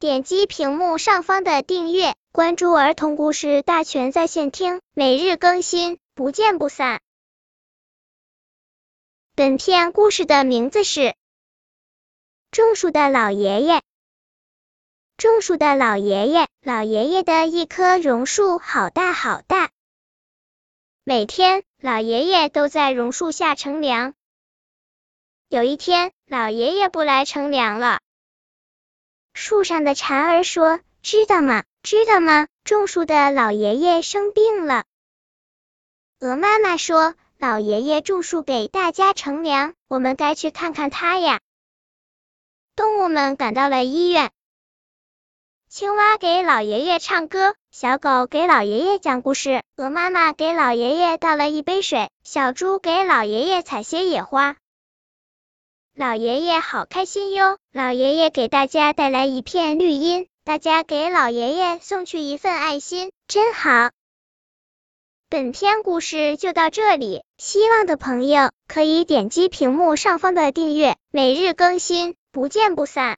点击屏幕上方的订阅，关注儿童故事大全在线听，每日更新，不见不散。本片故事的名字是《种树的老爷爷》。种树的老爷爷，老爷爷的一棵榕树好大好大，每天老爷爷都在榕树下乘凉。有一天，老爷爷不来乘凉了。树上的蝉儿说：“知道吗？知道吗？种树的老爷爷生病了。”鹅妈妈说：“老爷爷种树给大家乘凉，我们该去看看他呀。”动物们赶到了医院。青蛙给老爷爷唱歌，小狗给老爷爷讲故事，鹅妈妈给老爷爷倒了一杯水，小猪给老爷爷采些野花。老爷爷好开心哟！老爷爷给大家带来一片绿荫，大家给老爷爷送去一份爱心，真好。本篇故事就到这里，希望的朋友可以点击屏幕上方的订阅，每日更新，不见不散。